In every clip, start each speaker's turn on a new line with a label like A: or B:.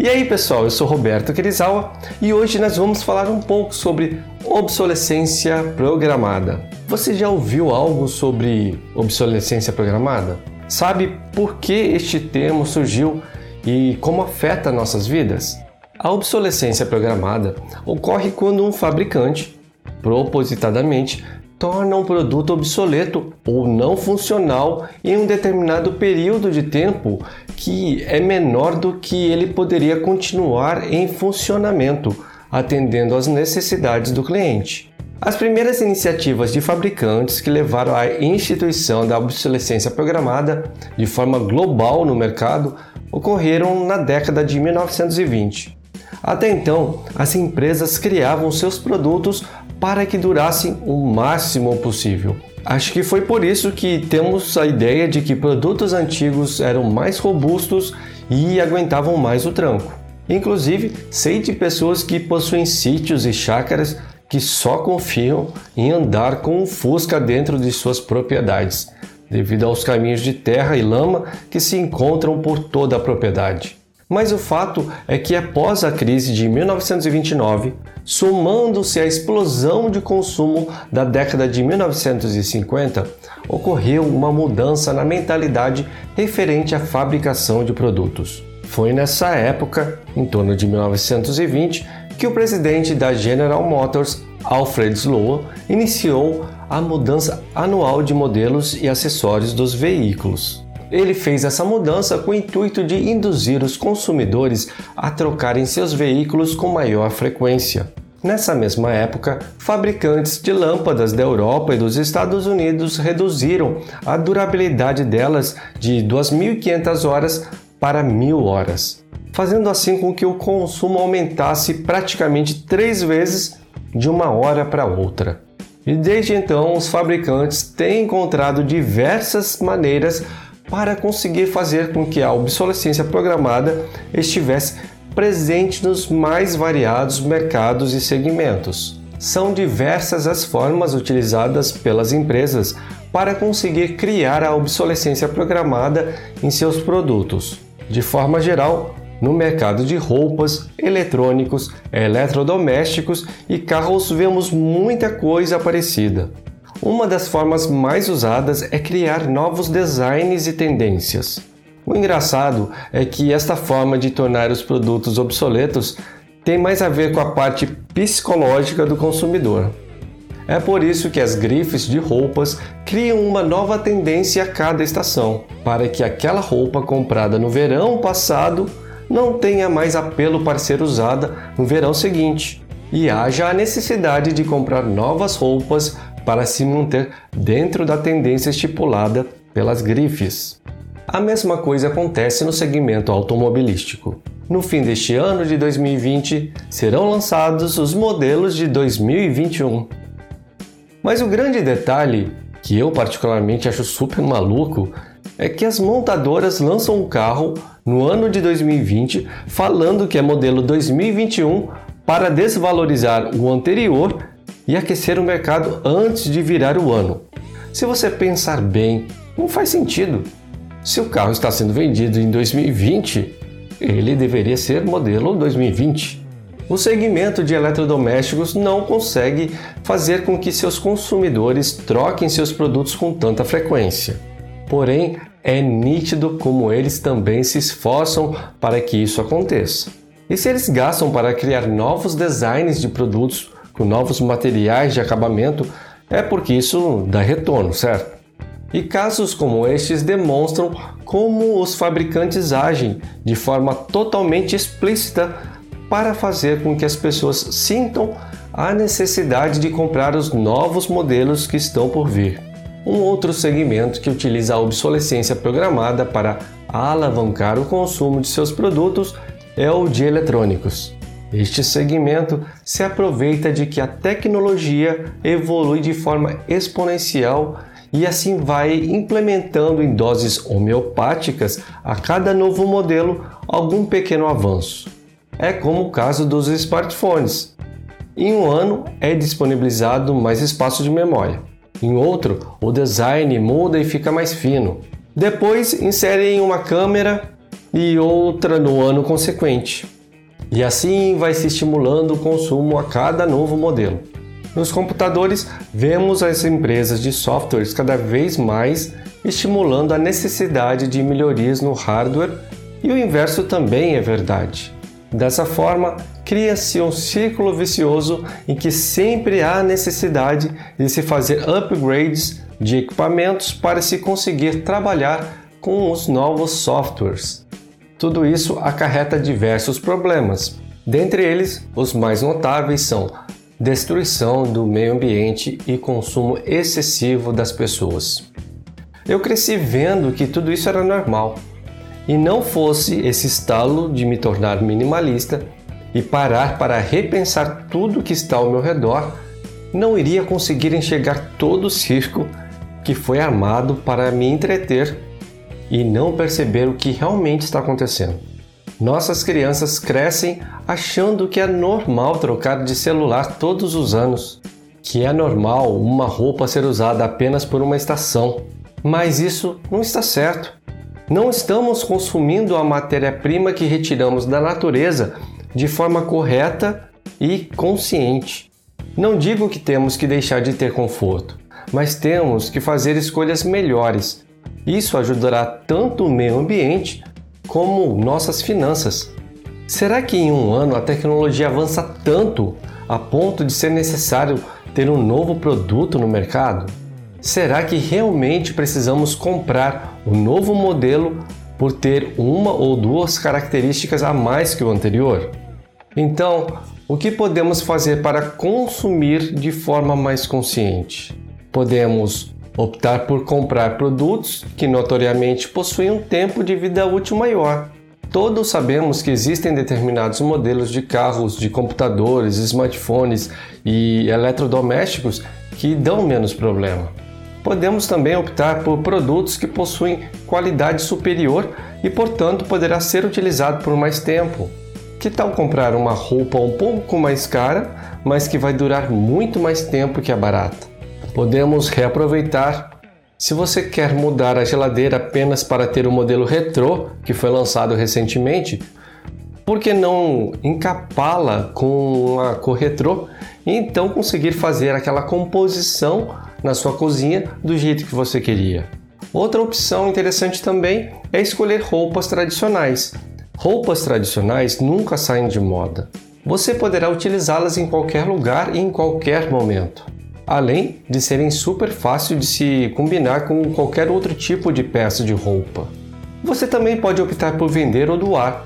A: E aí pessoal, eu sou Roberto Kirizawa e hoje nós vamos falar um pouco sobre obsolescência programada. Você já ouviu algo sobre obsolescência programada? Sabe por que este termo surgiu e como afeta nossas vidas? A obsolescência programada ocorre quando um fabricante, propositadamente, torna um produto obsoleto ou não funcional em um determinado período de tempo que é menor do que ele poderia continuar em funcionamento, atendendo às necessidades do cliente. As primeiras iniciativas de fabricantes que levaram à instituição da obsolescência programada de forma global no mercado ocorreram na década de 1920. Até então, as empresas criavam seus produtos para que durassem o máximo possível. Acho que foi por isso que temos a ideia de que produtos antigos eram mais robustos e aguentavam mais o tranco. Inclusive, sei de pessoas que possuem sítios e chácaras que só confiam em andar com um Fusca dentro de suas propriedades, devido aos caminhos de terra e lama que se encontram por toda a propriedade. Mas o fato é que após a crise de 1929, somando-se à explosão de consumo da década de 1950, ocorreu uma mudança na mentalidade referente à fabricação de produtos. Foi nessa época, em torno de 1920, que o presidente da General Motors, Alfred Sloan, iniciou a mudança anual de modelos e acessórios dos veículos. Ele fez essa mudança com o intuito de induzir os consumidores a trocarem seus veículos com maior frequência. Nessa mesma época, fabricantes de lâmpadas da Europa e dos Estados Unidos reduziram a durabilidade delas de 2.500 horas para 1.000 horas, fazendo assim com que o consumo aumentasse praticamente três vezes de uma hora para outra. E desde então, os fabricantes têm encontrado diversas maneiras para conseguir fazer com que a obsolescência programada estivesse presente nos mais variados mercados e segmentos. São diversas as formas utilizadas pelas empresas para conseguir criar a obsolescência programada em seus produtos. De forma geral, no mercado de roupas, eletrônicos, eletrodomésticos e carros vemos muita coisa parecida. Uma das formas mais usadas é criar novos designs e tendências. O engraçado é que esta forma de tornar os produtos obsoletos tem mais a ver com a parte psicológica do consumidor. É por isso que as grifes de roupas criam uma nova tendência a cada estação, para que aquela roupa comprada no verão passado não tenha mais apelo para ser usada no verão seguinte, e haja a necessidade de comprar novas roupas para se manter dentro da tendência estipulada pelas grifes. A mesma coisa acontece no segmento automobilístico. No fim deste ano de 2020, serão lançados os modelos de 2021. Mas o grande detalhe, que eu particularmente acho super maluco, é que as montadoras lançam um carro no ano de 2020 falando que é modelo 2021 para desvalorizar o anterior e aquecer o mercado antes de virar o ano. Se você pensar bem, não faz sentido. Se o carro está sendo vendido em 2020, ele deveria ser modelo 2020. O segmento de eletrodomésticos não consegue fazer com que seus consumidores troquem seus produtos com tanta frequência. Porém, é nítido como eles também se esforçam para que isso aconteça. E se eles gastam para criar novos designs de produtos com novos materiais de acabamento, é porque isso dá retorno, certo? E casos como estes demonstram como os fabricantes agem de forma totalmente explícita para fazer com que as pessoas sintam a necessidade de comprar os novos modelos que estão por vir. Um outro segmento que utiliza a obsolescência programada para alavancar o consumo de seus produtos é o de eletrônicos. Este segmento se aproveita de que a tecnologia evolui de forma exponencial e assim vai implementando em doses homeopáticas a cada novo modelo algum pequeno avanço. É como o caso dos smartphones. Em um ano é disponibilizado mais espaço de memória. Em outro, o design muda e fica mais fino. Depois inserem uma câmera e outra no ano consequente. E assim vai se estimulando o consumo a cada novo modelo. Nos computadores, vemos as empresas de softwares cada vez mais estimulando a necessidade de melhorias no hardware, e o inverso também é verdade. Dessa forma, cria-se um círculo vicioso em que sempre há necessidade de se fazer upgrades de equipamentos para se conseguir trabalhar com os novos softwares. Tudo isso acarreta diversos problemas. Dentre eles, os mais notáveis são destruição do meio ambiente e consumo excessivo das pessoas. Eu cresci vendo que tudo isso era normal. E não fosse esse estalo de me tornar minimalista e parar para repensar tudo que está ao meu redor, não iria conseguir enxergar todo o circo que foi armado para me entreter e não perceber o que realmente está acontecendo. Nossas crianças crescem achando que é normal trocar de celular todos os anos, que é normal uma roupa ser usada apenas por uma estação. Mas isso não está certo. Não estamos consumindo a matéria-prima que retiramos da natureza de forma correta e consciente. Não digo que temos que deixar de ter conforto, mas temos que fazer escolhas melhores. Isso ajudará tanto o meio ambiente como nossas finanças. Será que em um ano a tecnologia avança tanto a ponto de ser necessário ter um novo produto no mercado? Será que realmente precisamos comprar o um novo modelo por ter uma ou duas características a mais que o anterior? Então, o que podemos fazer para consumir de forma mais consciente? Podemos optar por comprar produtos que notoriamente possuem um tempo de vida útil maior. Todos sabemos que existem determinados modelos de carros, de computadores, smartphones e eletrodomésticos que dão menos problema. Podemos também optar por produtos que possuem qualidade superior e, portanto, poderá ser utilizado por mais tempo. Que tal comprar uma roupa um pouco mais cara, mas que vai durar muito mais tempo que a barata? Podemos reaproveitar. Se você quer mudar a geladeira apenas para ter o modelo retrô que foi lançado recentemente, por que não encapá-la com uma cor retrô e então conseguir fazer aquela composição na sua cozinha do jeito que você queria? Outra opção interessante também é escolher roupas tradicionais. Roupas tradicionais nunca saem de moda. Você poderá utilizá-las em qualquer lugar e em qualquer momento além de serem super fácil de se combinar com qualquer outro tipo de peça de roupa. Você também pode optar por vender ou doar.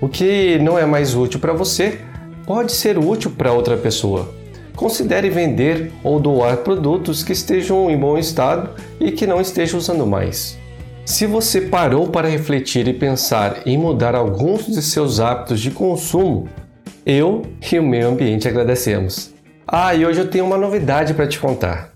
A: O que não é mais útil para você pode ser útil para outra pessoa. Considere vender ou doar produtos que estejam em bom estado e que não esteja usando mais. Se você parou para refletir e pensar em mudar alguns de seus hábitos de consumo, eu e o meio ambiente agradecemos. Ah, e hoje eu tenho uma novidade para te contar.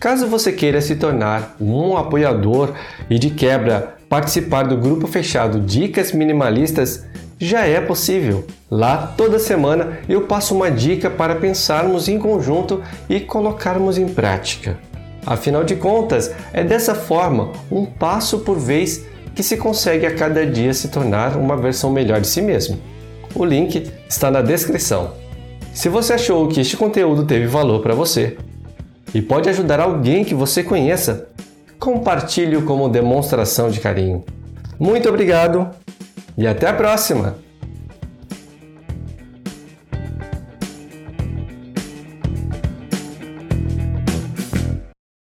A: Caso você queira se tornar um apoiador e de quebra participar do grupo fechado Dicas Minimalistas, já é possível. Lá, toda semana, eu passo uma dica para pensarmos em conjunto e colocarmos em prática. Afinal de contas, é dessa forma, um passo por vez, que se consegue a cada dia se tornar uma versão melhor de si mesmo. O link está na descrição. Se você achou que este conteúdo teve valor para você e pode ajudar alguém que você conheça, compartilhe-o como demonstração de carinho. Muito obrigado e até a próxima!